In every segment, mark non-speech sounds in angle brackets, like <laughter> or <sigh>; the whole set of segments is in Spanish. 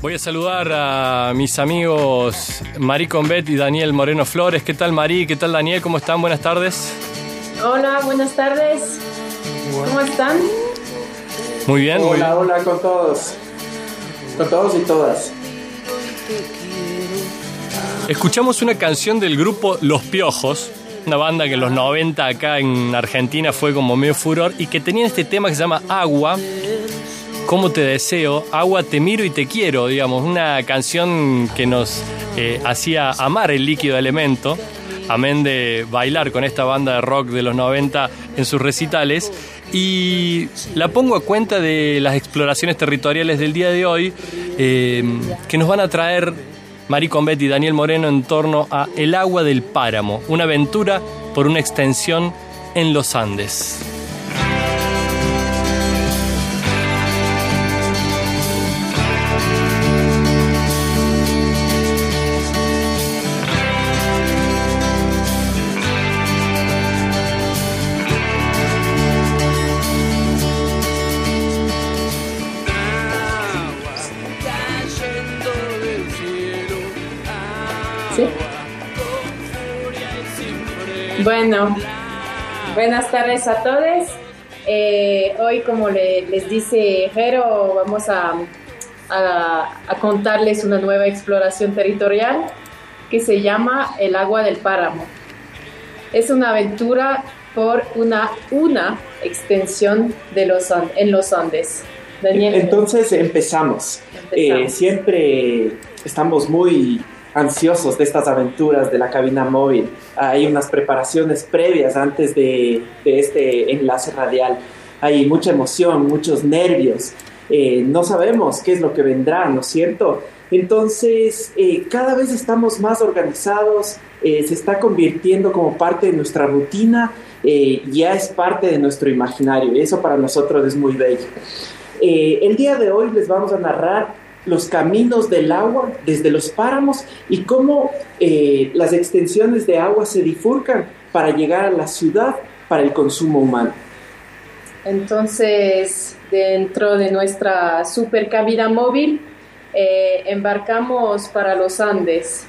Voy a saludar a mis amigos Marí Convet y Daniel Moreno Flores. ¿Qué tal Marí? ¿Qué tal Daniel? ¿Cómo están? Buenas tardes. Hola, buenas tardes. ¿Cómo están? Muy bien. Hola, muy bien. hola con todos. Con todos y todas. Escuchamos una canción del grupo Los Piojos, una banda que en los 90 acá en Argentina fue como medio furor y que tenía este tema que se llama Agua. ¿Cómo te deseo? Agua, te miro y te quiero, digamos. Una canción que nos eh, hacía amar el líquido elemento, amén de bailar con esta banda de rock de los 90 en sus recitales. Y la pongo a cuenta de las exploraciones territoriales del día de hoy, eh, que nos van a traer Mari Convetti y Daniel Moreno en torno a El agua del páramo, una aventura por una extensión en los Andes. Bueno, buenas tardes a todos. Eh, hoy, como le- les dice Jero, vamos a, a- a contarles una nueva exploración territorial que se llama El agua del páramo. Es una aventura por una, una extensión de los, en los Andes. Daniel. Entonces empezamos. Eh, Empezamos. siempre estamos muy ansiosos de estas aventuras de la cabina móvil. Hay unas preparaciones previas antes de, este enlace radial. Hay mucha emoción, muchos nervios. Eh, no sabemos qué es lo que vendrá, ¿no es cierto? Entonces, eh, cada vez estamos más organizados, eh, se está convirtiendo como parte de nuestra rutina, ya es parte de nuestro imaginario y eso para nosotros es muy bello. El día de hoy les vamos a narrar los caminos del agua desde los páramos y cómo eh, las extensiones de agua se bifurcan para llegar a la ciudad para el consumo humano. Entonces, dentro de nuestra super cabina móvil, eh, embarcamos para los Andes.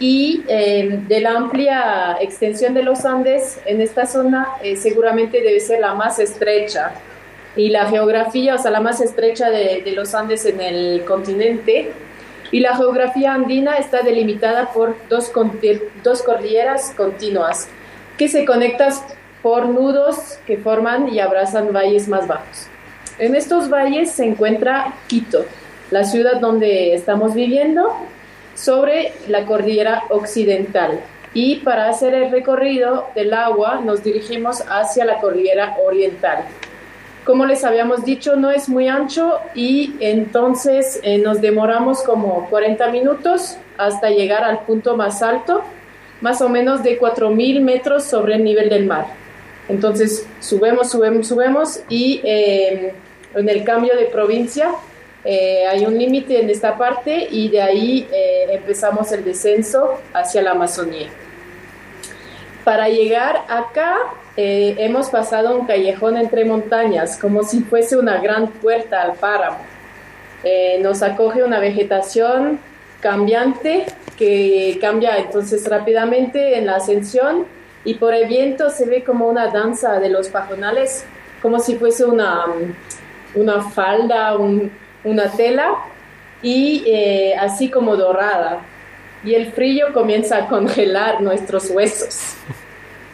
Y eh, de la amplia extensión de los Andes, en esta zona seguramente debe ser la más estrecha. Y la geografía, o sea, la más estrecha de, de los Andes en el continente. Y la geografía andina está delimitada por dos, dos cordilleras continuas que se conectan por nudos que forman y abrazan valles más bajos. En estos valles se encuentra Quito, la ciudad donde estamos viviendo, sobre la cordillera occidental. Y para hacer el recorrido del agua nos dirigimos hacia la cordillera oriental. Como les habíamos dicho, no es muy ancho y entonces eh, nos demoramos como 40 minutos hasta llegar al punto más alto, más o menos de 4.000 metros sobre el nivel del mar. Entonces subimos, subimos, subimos y eh, en el cambio de provincia eh, hay un límite en esta parte y de ahí eh, empezamos el descenso hacia la Amazonía. Para llegar acá eh, hemos pasado un callejón entre montañas, como si fuese una gran puerta al páramo. Eh, nos acoge una vegetación cambiante que cambia entonces rápidamente en la ascensión y por el viento se ve como una danza de los pajonales, como si fuese una, una falda, un- una tela y eh, así como dorada. Y el frío comienza a congelar nuestros huesos.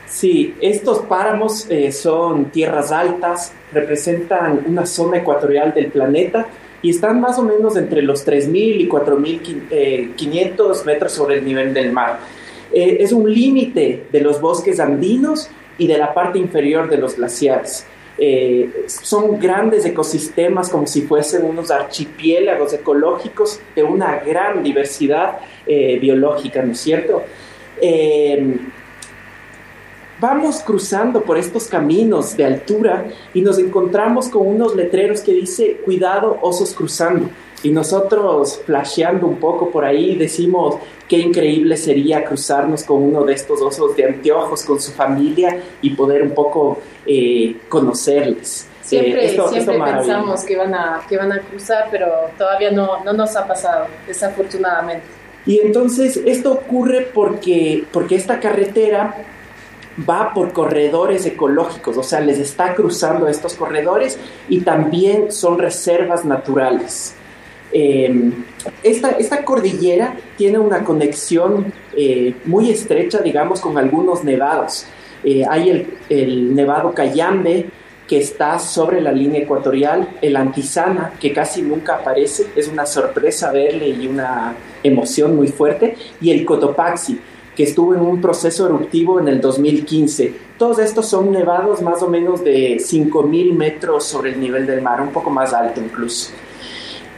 Sí, estos páramos eh, son tierras altas, representan una zona ecuatorial del planeta y están más o menos entre los 3.000 y 4.500 metros sobre el nivel del mar. Eh, es un límite de los bosques andinos y de la parte inferior de los glaciares. Eh, son grandes ecosistemas como si fuesen unos archipiélagos ecológicos de una gran diversidad eh, biológica, ¿no es cierto? Eh, vamos cruzando por estos caminos de altura y nos encontramos con unos letreros que dice cuidado osos cruzando y nosotros flasheando un poco por ahí decimos qué increíble sería cruzarnos con uno de estos osos de anteojos con su familia y poder un poco eh, conocerles. Siempre, siempre pensamos que van, a, que van a cruzar, pero todavía no, no nos ha pasado, desafortunadamente. Y entonces esto ocurre porque, porque esta carretera va por corredores ecológicos, o sea, les está cruzando estos corredores y también son reservas naturales. Eh, esta, esta, cordillera tiene una conexión eh, muy estrecha, digamos, con algunos nevados. Eh, hay el, el, nevado Cayambe, que está sobre la línea ecuatorial, el Antisana, que casi nunca aparece, es una sorpresa verle y una emoción muy fuerte, y el Cotopaxi, que estuvo en un proceso eruptivo en el 2015. Todos estos son nevados más o menos de 5.000 metros sobre el nivel del mar, un poco más alto incluso.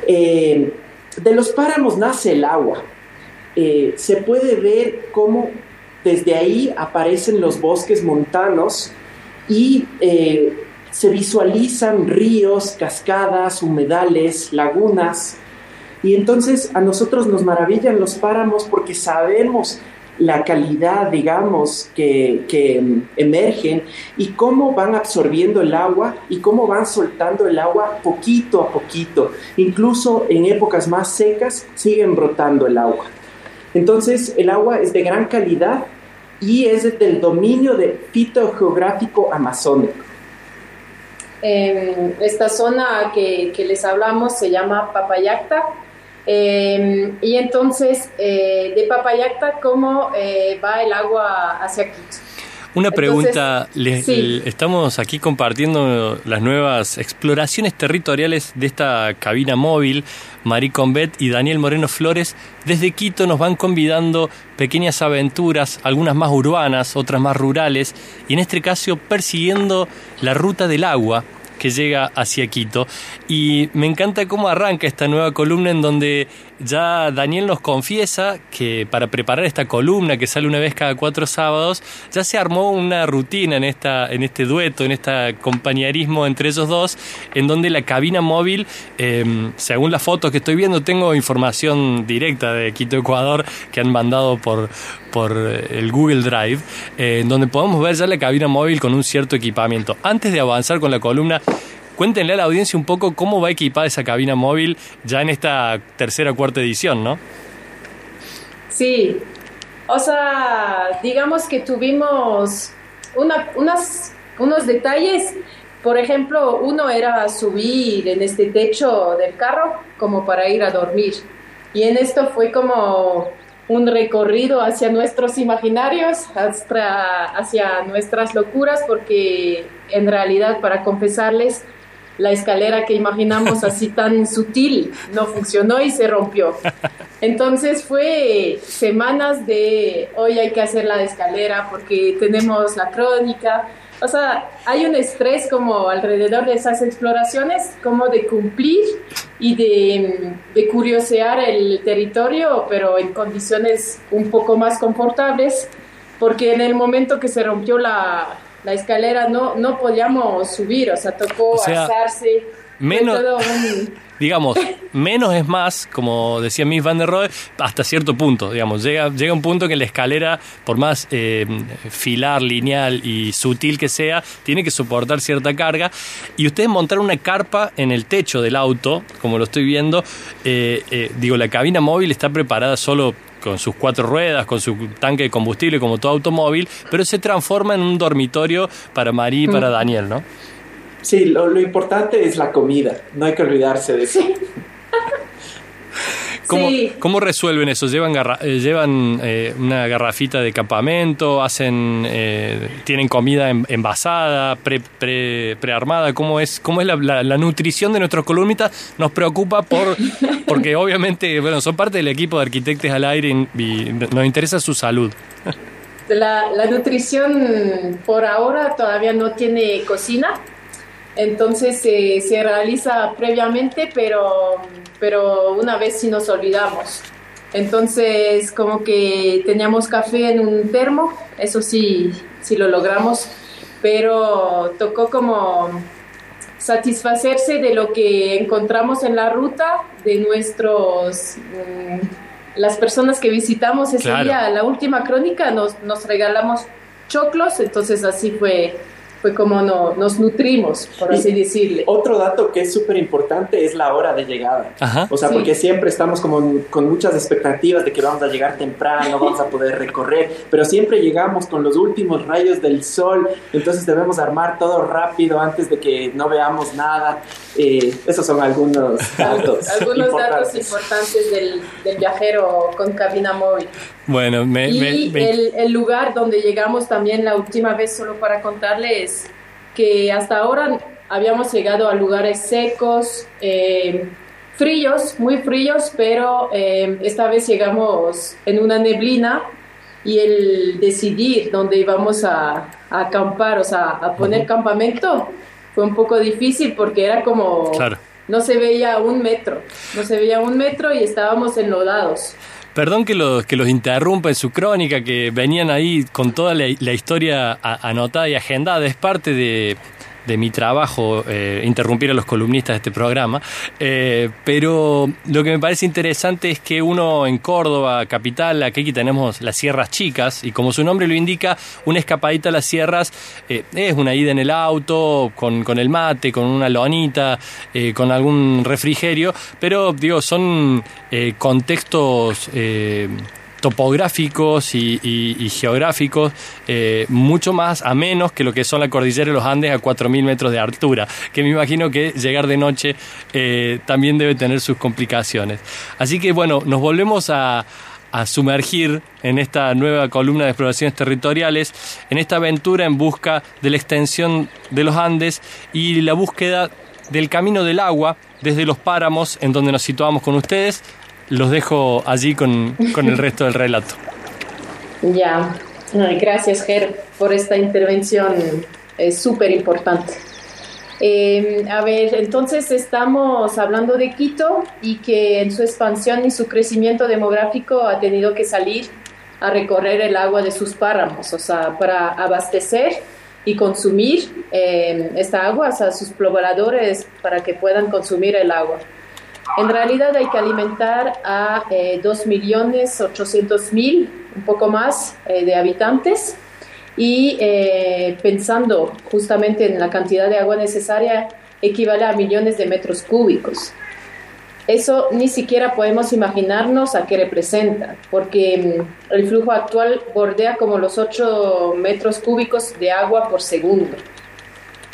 Eh, de los páramos nace el agua. Eh, se puede ver cómo desde ahí aparecen los bosques montanos y eh, se visualizan ríos, cascadas, humedales, lagunas. Y entonces a nosotros nos maravillan los páramos porque sabemos la calidad, digamos, que, que, emergen y cómo van absorbiendo el agua y cómo van soltando el agua poquito a poquito. Incluso en épocas más secas siguen brotando el agua. Entonces el agua es de gran calidad y es del dominio de fitogeográfico amazónico. esta zona que, que les hablamos se llama Papayacta Em, y entonces, eh, de Papayacta, ¿cómo eh, va el agua hacia Quito? Una pregunta, estamos aquí compartiendo las nuevas exploraciones territoriales de esta cabina móvil. Marie Combet y Daniel Moreno Flores desde Quito nos van convidando pequeñas aventuras, algunas más urbanas, otras más rurales, y en este caso persiguiendo la ruta del agua que llega hacia Quito. Y me encanta cómo arranca esta nueva columna en donde ya Daniel nos confiesa que para preparar esta columna que sale una vez cada cuatro sábados, ya se armó una rutina en, esta, en este dueto, en este compañerismo entre ellos dos, en donde la cabina móvil, em, según las fotos que estoy viendo, tengo información directa de Quito, Ecuador, que han mandado por, por el Google Drive, eh, donde podemos ver ya la cabina móvil con un cierto equipamiento. Antes de avanzar con la columna, Cuéntenle a la audiencia un poco cómo va equipada esa cabina móvil ya en esta tercera o cuarta edición, ¿no? Sí, o sea, digamos que tuvimos unas, unos detalles. Por ejemplo, uno era subir en este techo del carro como para ir a dormir. Y en esto fue como un recorrido hacia nuestros imaginarios, hacia, hacia nuestras locuras, porque en realidad, para confesarles, la escalera que imaginamos así <laughs> tan sutil no funcionó y se rompió. Entonces fue semanas de hoy hay que hacer la escalera porque tenemos la crónica. O sea, hay un estrés como alrededor de esas exploraciones, como de cumplir y de, de curiosear el territorio, pero en condiciones un poco más confortables, porque en el momento que se rompió la, la escalera no, no podíamos subir, o sea, tocó o Menos, digamos, menos es más, como decía Miss Van der Rohe, hasta cierto punto, digamos, llega, llega un punto que la escalera, por más eh, filar, lineal y sutil que sea, tiene que soportar cierta carga. Y ustedes montaron una carpa en el techo del auto, como lo estoy viendo, eh, eh, digo, la cabina móvil está preparada solo con sus cuatro ruedas, con su tanque de combustible como todo automóvil, pero se transforma en un dormitorio para María y para mm. Daniel, ¿no? Sí, lo, importante es la comida, no hay que olvidarse de eso. <laughs> ¿Cómo, resuelven eso? ¿Llevan, eh, llevan eh, una garrafita de campamento? hacen eh, ¿Tienen comida envasada, pre, prearmada? ¿Cómo es, cómo es la, nutrición de nuestros columnistas? Nos preocupa por <laughs> porque obviamente bueno, son parte del equipo de arquitectos al aire y, nos interesa su salud. La, la nutrición por ahora todavía no tiene cocina, entonces se realiza previamente, pero, pero una vez sí nos olvidamos. Entonces como que teníamos café en un termo, eso sí, sí lo logramos, pero tocó como satisfacerse de lo que encontramos en la ruta, de nuestros... Mm, las personas que visitamos ese día, la última crónica, nos, nos regalamos choclos, entonces así fue fue como no, nos nutrimos, por así decirle. Otro dato que es súper importante es la hora de llegada. O sea, porque siempre estamos como con muchas expectativas de que vamos a llegar temprano, <laughs> vamos a poder recorrer, pero siempre llegamos con los últimos rayos del sol, entonces debemos armar todo rápido antes de que no veamos nada. Eh, esos son algunos <laughs> datos. algunos importantes. datos importantes del, del, viajero con cabina móvil. Bueno, me, y El, el lugar donde llegamos también la última vez, solo para contarles, que hasta ahora habíamos llegado a lugares secos, eh, fríos, muy fríos, pero eh, esta vez llegamos en una neblina y el decidir dónde íbamos a, acampar, o sea, a poner campamento, fue un poco difícil porque era como... No se veía un metro, no se veía un metro y estábamos enlodados. Perdón que los, que los interrumpa en su crónica, que venían ahí con toda la, historia anotada y agendada. Es parte de, de mi trabajo eh, interrumpir a los columnistas de este programa, eh, pero lo que me parece interesante es que uno en Córdoba, capital, aquí tenemos las sierras chicas, y como su nombre lo indica, una escapadita a las sierras eh, es una ida en el auto, con, con el mate, con una lonita, con algún refrigerio, pero digo, son contextos topográficos y, geográficos eh, mucho más a menos que lo que son la cordillera de los Andes a 4.000 metros de altura, que me imagino que llegar de noche eh, también debe tener sus complicaciones. Así que bueno, nos volvemos a, a sumergir en esta nueva columna de exploraciones territoriales, en esta aventura en busca de la extensión de los Andes y la búsqueda del camino del agua desde los páramos en donde nos situamos con ustedes los dejo allí con, el resto del relato. Ya, gracias Ger por esta intervención, es súper importante. Eh, a ver, entonces estamos hablando de Quito y que en su expansión y su crecimiento demográfico ha tenido que salir a recorrer el agua de sus páramos, o sea, para abastecer y consumir eh, esta agua, o sea, sus pobladores para que puedan consumir el agua. En realidad hay que alimentar a eh, 2.800.000, un poco más, eh, de habitantes y eh, pensando justamente en la cantidad de agua necesaria equivale a millones de metros cúbicos. Eso ni siquiera podemos imaginarnos a qué representa, porque mm, el flujo actual bordea como los 8 metros cúbicos de agua por segundo.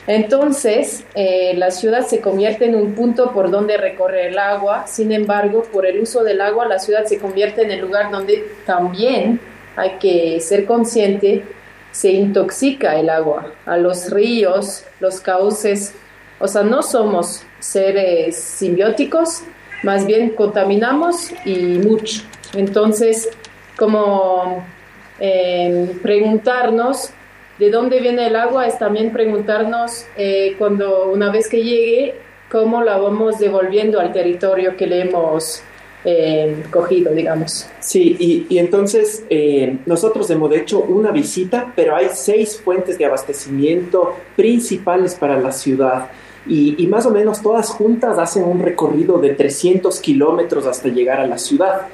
Entonces, eh, la ciudad se convierte en un punto por donde recorre el agua, sin embargo, por el uso del agua, la ciudad se convierte en el lugar donde también hay que ser consciente, se intoxica el agua, a los ríos, los cauces, o sea, no somos seres simbióticos, más bien contaminamos y mucho. Entonces, como eh, preguntarnos, de dónde viene el agua es también preguntarnos eh, cuando una vez que llegue, cómo la vamos devolviendo al territorio que le hemos eh, cogido, digamos. Sí, y, y entonces eh, nosotros hemos hecho una visita, pero hay seis fuentes de abastecimiento principales para la ciudad. Y, y más o menos todas juntas hacen un recorrido de 300 kilómetros hasta llegar a la ciudad.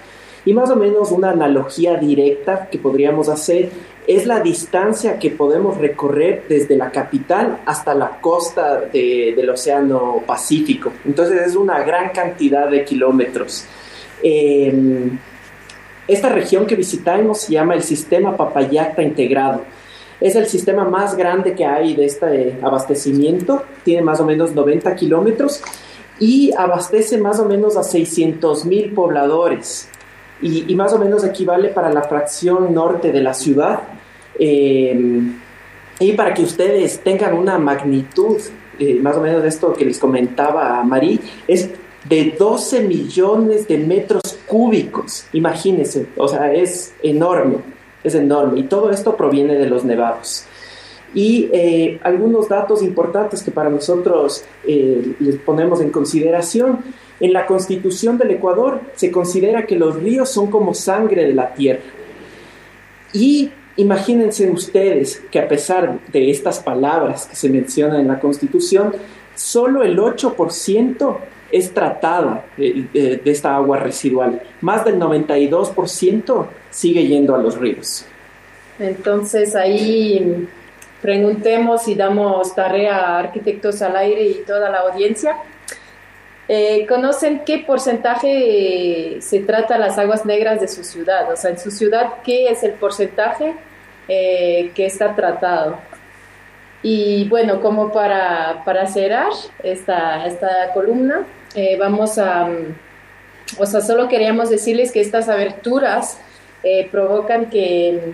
Y más o menos una analogía directa que podríamos hacer es la distancia que podemos recorrer desde la capital hasta la costa del Océano Pacífico. Entonces es una gran cantidad de kilómetros. Em, esta región que visitamos se llama el sistema Papayacta integrado. Es el sistema más grande que hay de este abastecimiento. Tiene más o menos 90 kilómetros y abastece más o menos a 600 mil pobladores y, más o menos equivale para la fracción norte de la ciudad. Eh, y para que ustedes tengan una magnitud, eh, más o menos de esto que les comentaba Marí, es de 12 millones de metros cúbicos. Imagínense, o sea, es enorme, es enorme. Y todo esto proviene de los nevados. Y eh, algunos datos importantes que para nosotros les ponemos en consideración en la constitución del Ecuador se considera que los ríos son como sangre de la tierra. Y imagínense ustedes que a pesar de estas palabras que se mencionan en la constitución, solo el 8% es tratada de, esta agua residual. Más del 92% sigue yendo a los ríos. Entonces ahí preguntemos y damos tarea a arquitectos al aire y toda la audiencia. Eh, ¿Conocen qué porcentaje se trata las aguas negras de su ciudad? O sea, en su ciudad, ¿qué es el porcentaje que está tratado? Y bueno, como para, para cerrar esta, esta columna, vamos a o sea, solo queríamos decirles que estas aberturas eh, provocan que,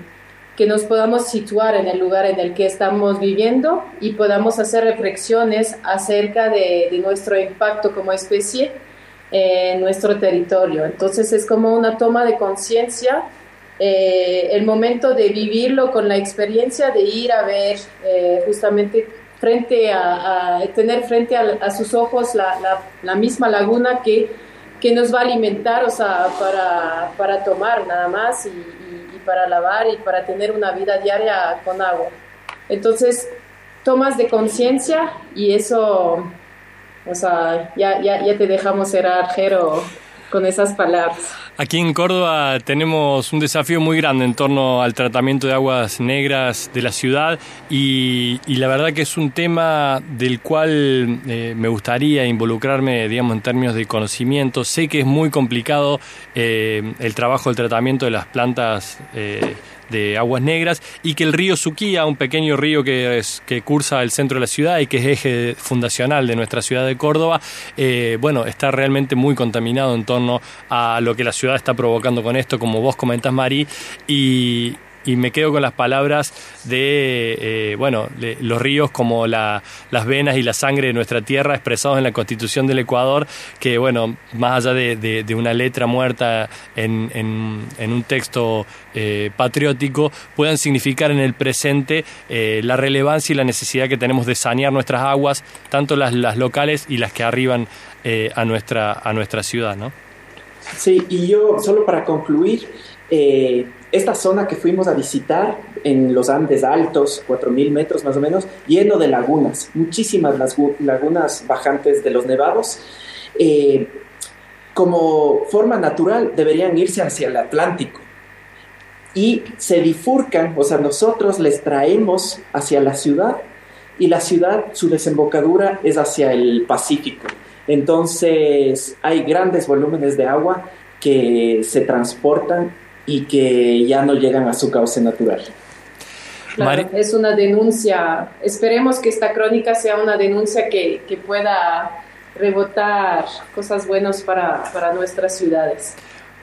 que, nos podamos situar en el lugar en el que estamos viviendo y podamos hacer reflexiones acerca de, de nuestro impacto como especie en nuestro territorio. Entonces es como una toma de conciencia, eh, el momento de vivirlo con la experiencia de ir a ver eh, justamente frente a, tener frente a, sus ojos la, la, misma laguna que que nos va a alimentar, o sea, para, para tomar nada más y, para lavar y para tener una vida diaria con agua. Entonces, tomas de conciencia y eso, o sea, ya, ya, ya te dejamos ser arjero con esas palabras. Aquí en Córdoba tenemos un desafío muy grande en torno al tratamiento de aguas negras de la ciudad y, la verdad que es un tema del cual eh, me gustaría involucrarme, digamos, en términos de conocimiento. Sé que es muy complicado eh, el trabajo del tratamiento de las plantas. Eh, de aguas negras y que el río Suquía, un pequeño río que, es, que cursa el centro de la ciudad y que es eje fundacional de nuestra ciudad de Córdoba, bueno, está realmente muy contaminado en torno a lo que la ciudad está provocando con esto, como vos comentás, Mari, y, me quedo con las palabras de, eh, bueno, los ríos como las venas y la sangre de nuestra tierra expresados en la Constitución del Ecuador, que, bueno, más allá de, una letra muerta en, un texto eh, patriótico, puedan significar en el presente eh, la relevancia y la necesidad que tenemos de sanear nuestras aguas, tanto las, las locales y las que arriban a, nuestra, a nuestra ciudad, ¿no? Sí, y yo, solo para concluir, esta zona que fuimos a visitar en los Andes Altos, 4.000 metros más o menos, lleno de lagunas, muchísimas lagunas bajantes de los nevados, eh, como forma natural deberían irse hacia el Atlántico. Y se bifurcan, o sea, nosotros les traemos hacia la ciudad y la ciudad, su desembocadura es hacia el Pacífico. Entonces hay grandes volúmenes de agua que se transportan y que ya no llegan a su cauce natural. Claro, es una denuncia. Esperemos que esta crónica sea una denuncia que, que pueda rebotar cosas buenas para, para nuestras ciudades.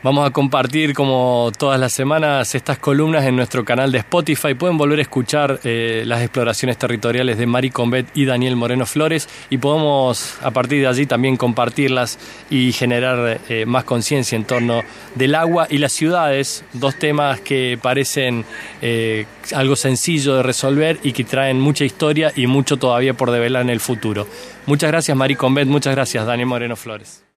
Vamos a compartir como todas las semanas estas columnas en nuestro canal de Spotify. Pueden volver a escuchar eh, las exploraciones territoriales de Mari Combet y Daniel Moreno Flores y podemos a partir de allí también compartirlas y generar eh, más conciencia en torno del agua y las ciudades, dos temas que parecen eh, algo sencillo de resolver y que traen mucha historia y mucho todavía por develar en el futuro. Muchas gracias Mari Combet, muchas gracias Daniel Moreno Flores.